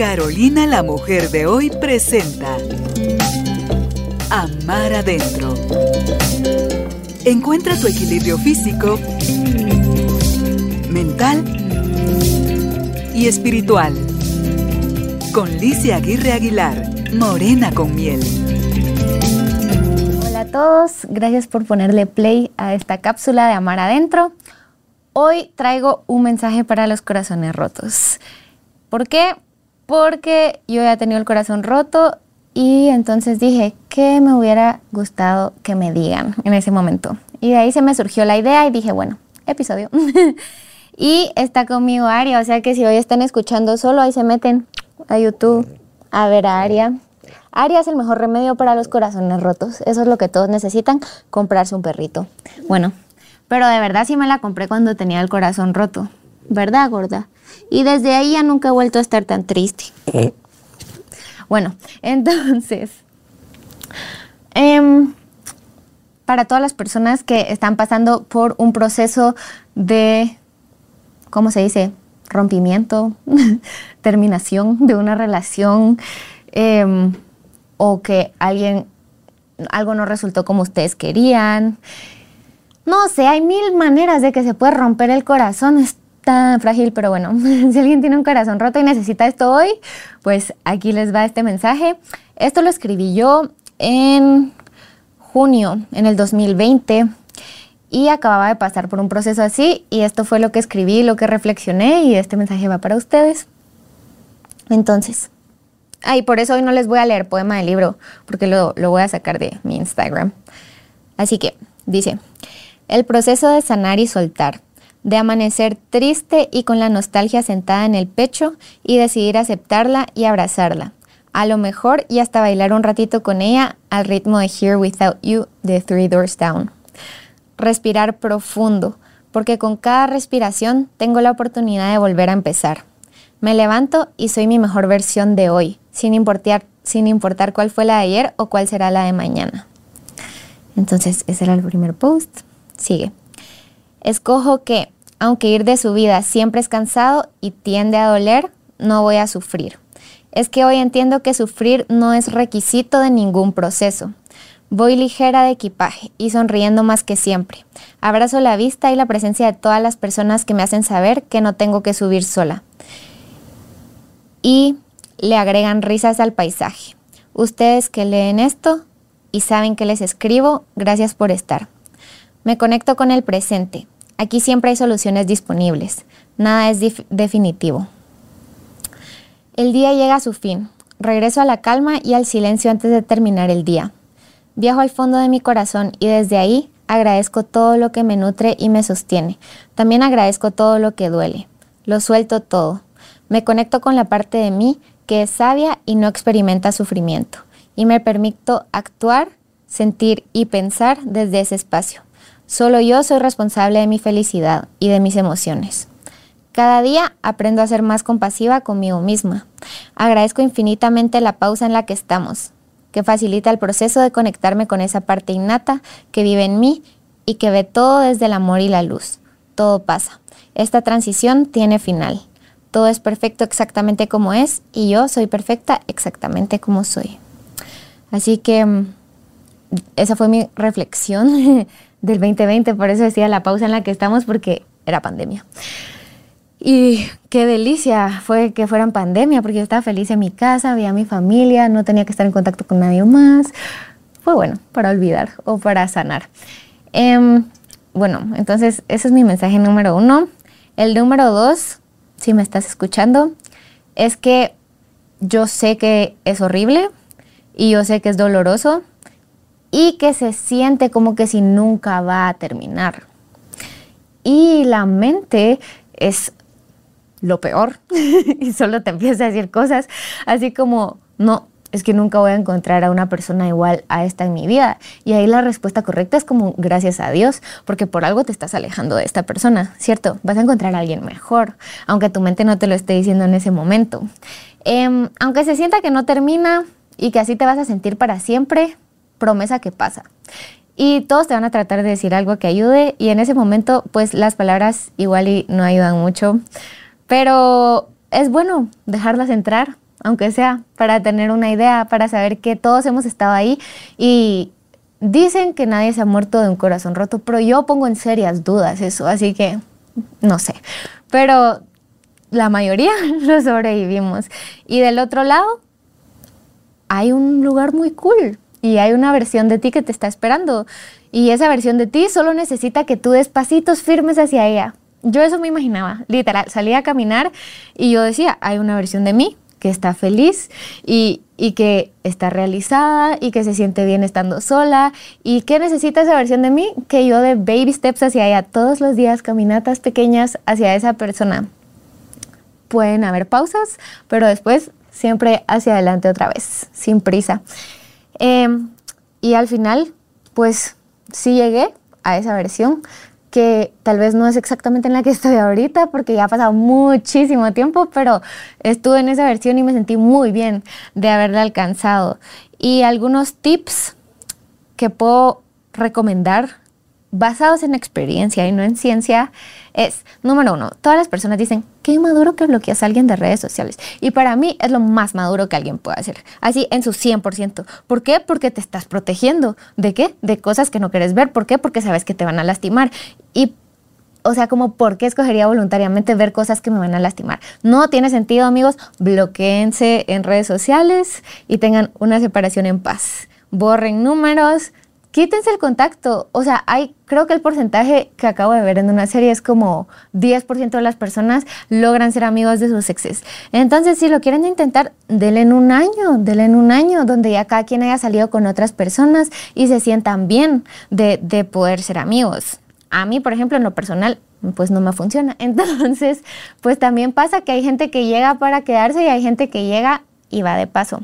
Carolina la mujer de hoy presenta Amar adentro. Encuentra tu equilibrio físico, mental y espiritual. Con Licia Aguirre Aguilar, Morena con miel. Hola a todos, gracias por ponerle play a esta cápsula de Amar adentro. Hoy traigo un mensaje para los corazones rotos. ¿Por qué? Porque yo ya tenido el corazón roto y entonces dije, ¿qué me hubiera gustado que me digan en ese momento? Y de ahí se me surgió la idea y dije, bueno, episodio. y está conmigo Aria, o sea que si hoy están escuchando solo, ahí se meten a YouTube a ver a Aria. Aria es el mejor remedio para los corazones rotos. Eso es lo que todos necesitan, comprarse un perrito. Bueno, pero de verdad sí me la compré cuando tenía el corazón roto. ¿Verdad, gorda? Y desde ahí ya nunca he vuelto a estar tan triste. Bueno, entonces, em, para todas las personas que están pasando por un proceso de, ¿cómo se dice? Rompimiento, terminación de una relación, em, o que alguien, algo no resultó como ustedes querían. No sé, hay mil maneras de que se puede romper el corazón frágil, pero bueno, si alguien tiene un corazón roto y necesita esto hoy, pues aquí les va este mensaje. Esto lo escribí yo en junio, en el 2020, y acababa de pasar por un proceso así, y esto fue lo que escribí, lo que reflexioné, y este mensaje va para ustedes. Entonces, ay, por eso hoy no les voy a leer poema del libro, porque lo, lo voy a sacar de mi Instagram. Así que, dice, el proceso de sanar y soltar de amanecer triste y con la nostalgia sentada en el pecho y decidir aceptarla y abrazarla. A lo mejor y hasta bailar un ratito con ella al ritmo de Here Without You de Three Doors Down. Respirar profundo, porque con cada respiración tengo la oportunidad de volver a empezar. Me levanto y soy mi mejor versión de hoy, sin importar, sin importar cuál fue la de ayer o cuál será la de mañana. Entonces, ese era el primer post. Sigue. Escojo que, aunque ir de su vida siempre es cansado y tiende a doler, no voy a sufrir. Es que hoy entiendo que sufrir no es requisito de ningún proceso. Voy ligera de equipaje y sonriendo más que siempre. Abrazo la vista y la presencia de todas las personas que me hacen saber que no tengo que subir sola. Y le agregan risas al paisaje. Ustedes que leen esto y saben que les escribo, gracias por estar. Me conecto con el presente. Aquí siempre hay soluciones disponibles. Nada es definitivo. El día llega a su fin. Regreso a la calma y al silencio antes de terminar el día. Viajo al fondo de mi corazón y desde ahí agradezco todo lo que me nutre y me sostiene. También agradezco todo lo que duele. Lo suelto todo. Me conecto con la parte de mí que es sabia y no experimenta sufrimiento. Y me permito actuar, sentir y pensar desde ese espacio. Solo yo soy responsable de mi felicidad y de mis emociones. Cada día aprendo a ser más compasiva conmigo misma. Agradezco infinitamente la pausa en la que estamos, que facilita el proceso de conectarme con esa parte innata que vive en mí y que ve todo desde el amor y la luz. Todo pasa. Esta transición tiene final. Todo es perfecto exactamente como es y yo soy perfecta exactamente como soy. Así que mm, esa fue mi reflexión del 2020, por eso decía la pausa en la que estamos, porque era pandemia. Y qué delicia fue que fuera en pandemia, porque yo estaba feliz en mi casa, veía a mi familia, no tenía que estar en contacto con nadie más. Fue bueno para olvidar o para sanar. Em, bueno, entonces ese es mi mensaje número uno. El número dos, si me estás escuchando, es que yo sé que es horrible y yo sé que es doloroso y que se siente como que si nunca va a terminar. Y la mente es lo peor y solo te empieza a decir cosas así como, no, es que nunca voy a encontrar a una persona igual a esta en mi vida. Y ahí la respuesta correcta es como gracias a Dios, porque por algo te estás alejando de esta persona, ¿cierto? Vas a encontrar a alguien mejor, aunque tu mente no te lo esté diciendo en ese momento. Em, aunque se sienta que no termina y que así te vas a sentir para siempre, promesa que pasa. Y todos te van a tratar de decir algo que ayude y en ese momento pues las palabras igual y no ayudan mucho, pero es bueno dejarlas entrar aunque sea para tener una idea, para saber que todos hemos estado ahí y dicen que nadie se ha muerto de un corazón roto, pero yo pongo en serias dudas eso, así que no sé. Pero la mayoría lo sobrevivimos. Y del otro lado, hay un lugar muy cool y hay una versión de ti que te está esperando. Y esa versión de ti solo necesita que tú des pasitos firmes hacia ella. Yo eso me imaginaba, literal, salía a caminar y yo decía, hay una versión de mí que está feliz y, y, que está realizada y que se siente bien estando sola. ¿Y qué necesita esa versión de mí? Que yo de baby steps hacia ella todos los días, caminatas pequeñas hacia esa persona. Pueden haber pausas, pero después siempre hacia adelante otra vez, sin prisa. Em, y al final, pues sí llegué a esa versión que tal vez no es exactamente en la que estoy ahorita porque ya ha pasado muchísimo tiempo, pero estuve en esa versión y me sentí muy bien de haberla alcanzado. Y algunos tips que puedo recomendar basados en experiencia y no en ciencia es, número uno, todas las personas dicen, qué maduro que bloqueas a alguien de redes sociales. Y para mí es lo más maduro que alguien puede hacer, así en su 100%. ¿Por qué? Porque te estás protegiendo. ¿De qué? De cosas que no quieres ver. ¿Por qué? Porque sabes que te van a lastimar. Y o sea, como por qué escogería voluntariamente ver cosas que me van a lastimar. No tiene sentido, amigos. Bloqueense en redes sociales y tengan una separación en paz. Borren números, quítense el contacto. O sea, hay, creo que el porcentaje que acabo de ver en una serie es como 10% de las personas logran ser amigos de sus exes. Entonces, si lo quieren intentar, denle en un año, denle en un año, donde ya cada quien haya salido con otras personas y se sientan bien de, de poder ser amigos. A mí, por ejemplo, en lo personal, pues no me funciona. Entonces, pues también pasa que hay gente que llega para quedarse y hay gente que llega y va de paso,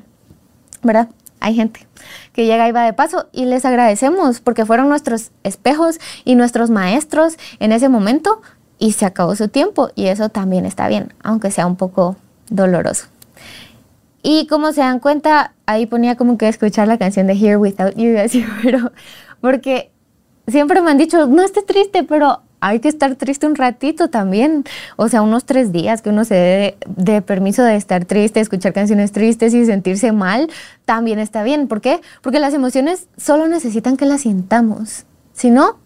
¿verdad? Hay gente que llega y va de paso y les agradecemos porque fueron nuestros espejos y nuestros maestros en ese momento y se acabó su tiempo y eso también está bien, aunque sea un poco doloroso. Y como se dan cuenta, ahí ponía como que escuchar la canción de Here Without You, así, pero porque siempre me han dicho, no estés triste, pero hay que estar triste un ratito también. O sea, unos tres días que uno se dé de permiso de estar triste, escuchar canciones tristes y sentirse mal, también está bien. ¿Por qué? Porque las emociones solo necesitan que las sintamos. Si no,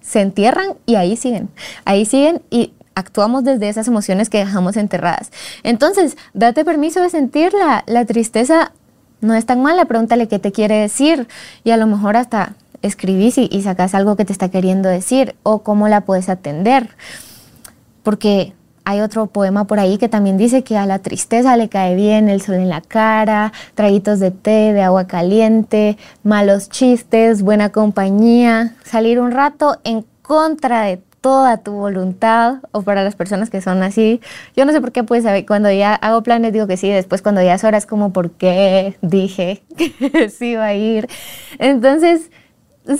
se entierran y ahí siguen. Ahí siguen y actuamos desde esas emociones que dejamos enterradas. Entonces, date permiso de sentirla. La tristeza no es tan mala, pregúntale qué te quiere decir y a lo mejor hasta escribís y, sacas algo que te está queriendo decir o cómo la puedes atender. Porque hay otro poema por ahí que también dice que a la tristeza le cae bien el sol en la cara, traguitos de té, de agua caliente, malos chistes, buena compañía, salir un rato en contra de toda tu voluntad o para las personas que son así. Yo no sé por qué, pues cuando ya hago planes digo que sí, después cuando ya es hora es como por qué dije que sí iba a ir. Entonces,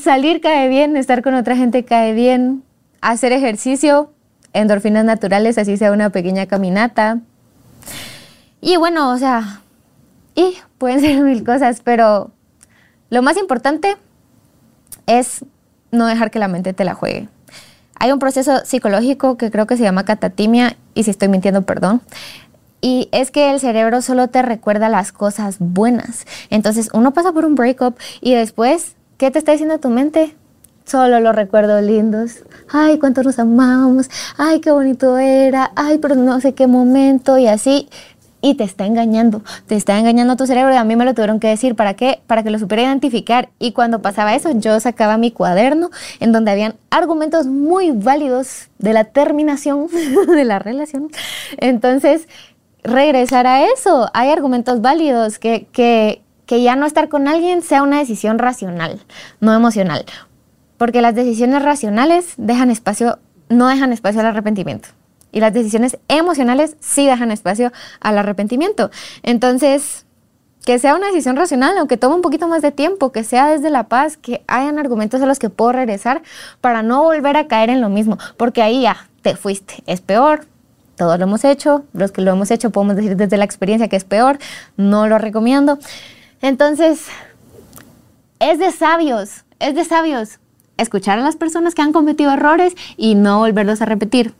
salir cae bien, estar con otra gente cae bien, hacer ejercicio, endorfinas naturales, así sea una pequeña caminata. Y bueno, o sea, y pueden ser mil cosas, pero lo más importante es no dejar que la mente te la juegue. Hay un proceso psicológico que creo que se llama catatimia, y si estoy mintiendo, perdón. Y es que el cerebro solo te recuerda las cosas buenas. Entonces uno pasa por un breakup y después ¿Qué te está diciendo tu mente? Solo los recuerdos lindos. Ay, cuánto nos amamos. Ay, qué bonito era. Ay, pero no sé qué momento y así. Y te está engañando. Te está engañando tu cerebro y a mí me lo tuvieron que decir. ¿Para qué? Para que lo supiera identificar. Y cuando pasaba eso, yo sacaba mi cuaderno en donde habían argumentos muy válidos de la terminación de la relación. Entonces, regresar a eso. Hay argumentos válidos que, que, que ya no estar con alguien sea una decisión racional, no emocional. Porque las decisiones racionales dejan espacio, no dejan espacio al arrepentimiento. Y las decisiones emocionales sí dejan espacio al arrepentimiento. Entonces, que sea una decisión racional, aunque tome un poquito más de tiempo, que sea desde la paz, que hayan argumentos a los que puedo regresar para no volver a caer en lo mismo. Porque ahí ya te fuiste. Es peor, todos lo hemos hecho, los que lo hemos hecho podemos decir desde la experiencia que es peor, no lo recomiendo. Entonces, es de sabios, es de sabios escuchar a las personas que han cometido errores y no volverlos a repetir.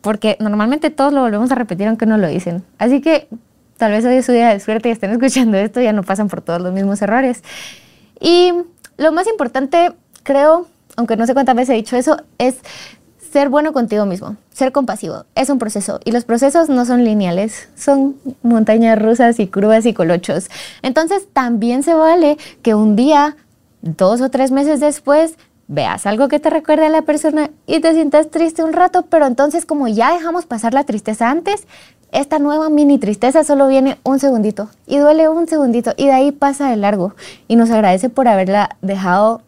Porque normalmente todos lo volvemos a repetir aunque no lo dicen. Así que tal vez hoy es su día de suerte y estén escuchando esto, ya no pasan por todos los mismos errores. Y lo más importante, creo, aunque no sé cuántas veces he dicho eso, es ser bueno contigo mismo, ser compasivo. Es un proceso y los procesos no son lineales, son montañas rusas y curvas y colochos. Entonces también se vale que un día, dos o tres meses después, veas algo que te recuerde a la persona y te sientas triste un rato, pero entonces como ya dejamos pasar la tristeza antes, esta nueva mini tristeza solo viene un segundito y duele un segundito y de ahí pasa de largo y nos agradece por haberla dejado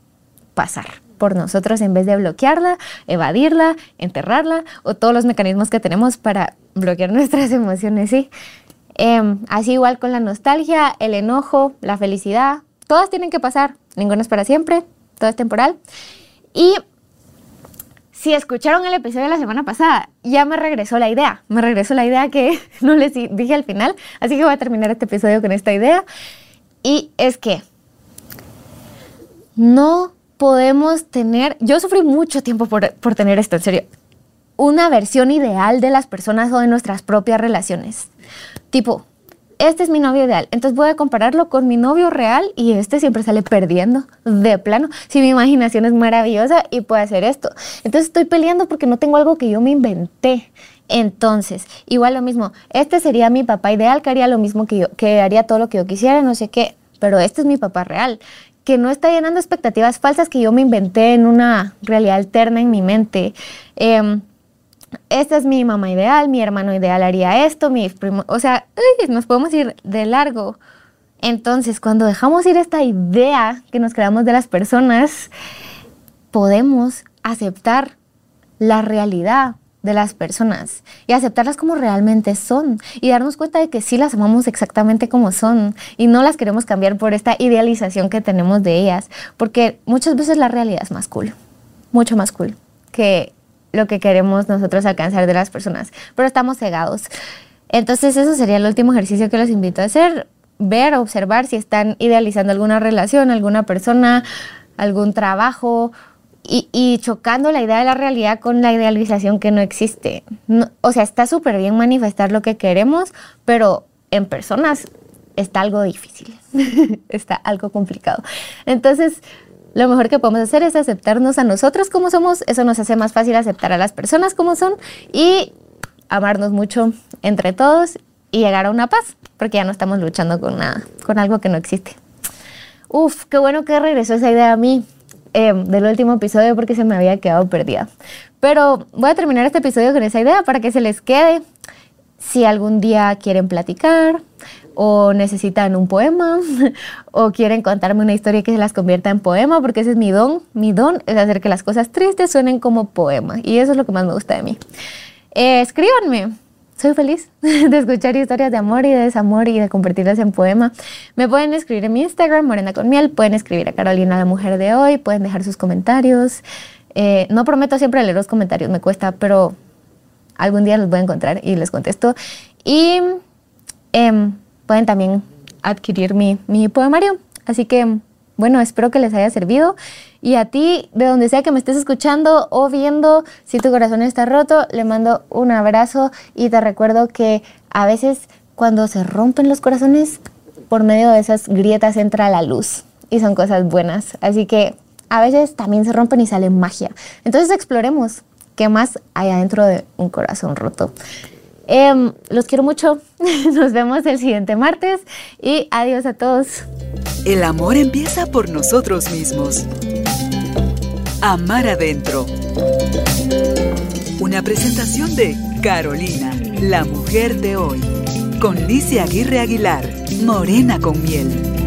pasar por nosotros en vez de bloquearla, evadirla, enterrarla o todos los mecanismos que tenemos para bloquear nuestras emociones, ¿sí? Em, así igual con la nostalgia, el enojo, la felicidad, todas tienen que pasar, ninguna es para siempre, todo es temporal. Y si escucharon el episodio de la semana pasada, ya me regresó la idea, me regresó la idea que no les dije al final, así que voy a terminar este episodio con esta idea. Y es que no podemos tener, yo sufrí mucho tiempo por, por tener esto, en serio, una versión ideal de las personas o de nuestras propias relaciones. Tipo, este es mi novio ideal, entonces voy a compararlo con mi novio real y este siempre sale perdiendo de plano. Si mi imaginación es maravillosa y puede hacer esto. Entonces estoy peleando porque no tengo algo que yo me inventé. Entonces, igual lo mismo, este sería mi papá ideal que haría lo mismo que yo, que haría todo lo que yo quisiera, no sé qué, pero este es mi papá real que no está llenando expectativas falsas que yo me inventé en una realidad alterna en mi mente. Eh, esta es mi mamá ideal, mi hermano ideal haría esto, mi primo, o sea, nos podemos ir de largo. Entonces, cuando dejamos ir esta idea que nos creamos de las personas, podemos aceptar la realidad de las personas y aceptarlas como realmente son y darnos cuenta de que sí las amamos exactamente como son y no las queremos cambiar por esta idealización que tenemos de ellas, porque muchas veces la realidad es más cool, mucho más cool que lo que queremos nosotros alcanzar de las personas, pero estamos cegados. Entonces eso sería el último ejercicio que los invito a hacer, ver, observar si están idealizando alguna relación, alguna persona, algún trabajo y, chocando la idea de la realidad con la idealización que no existe. o sea, está súper bien manifestar lo que queremos, pero en personas está algo difícil, está algo complicado. Entonces, lo mejor que podemos hacer es aceptarnos a nosotros como somos, eso nos hace más fácil aceptar a las personas como son y amarnos mucho entre todos y llegar a una paz, porque ya no estamos luchando con nada, con algo que no existe. Uf, qué bueno que regresó esa idea a mí. Em, del último episodio porque se me había quedado perdida. Pero voy a terminar este episodio con esa idea para que se les quede. Si algún día quieren platicar o necesitan un poema o quieren contarme una historia que se las convierta en poema, porque ese es mi don. Mi don es hacer que las cosas tristes suenen como poema y eso es lo que más me gusta de mí. Eh, escríbanme, soy feliz de escuchar historias de amor y de desamor y de convertirlas en poema. Me pueden escribir en mi Instagram, Morena con Miel, pueden escribir a Carolina, la mujer de hoy, pueden dejar sus comentarios. Eh, no prometo siempre leer los comentarios, me cuesta, pero algún día los voy a encontrar y les contesto. Y em, pueden también adquirir mi, mi poemario. Así que bueno, espero que les haya servido. Y a ti, de donde sea que me estés escuchando o viendo, si tu corazón está roto, le mando un abrazo y te recuerdo que a veces cuando se rompen los corazones, por medio de esas grietas entra la luz y son cosas buenas. Así que a veces también se rompen y sale magia. Entonces exploremos qué más hay adentro de un corazón roto. Em, los quiero mucho. Nos vemos el siguiente martes y adiós a todos. El amor empieza por nosotros mismos. Amar adentro. Una presentación de Carolina, la mujer de hoy. Con Licia Aguirre Aguilar, Morena con miel.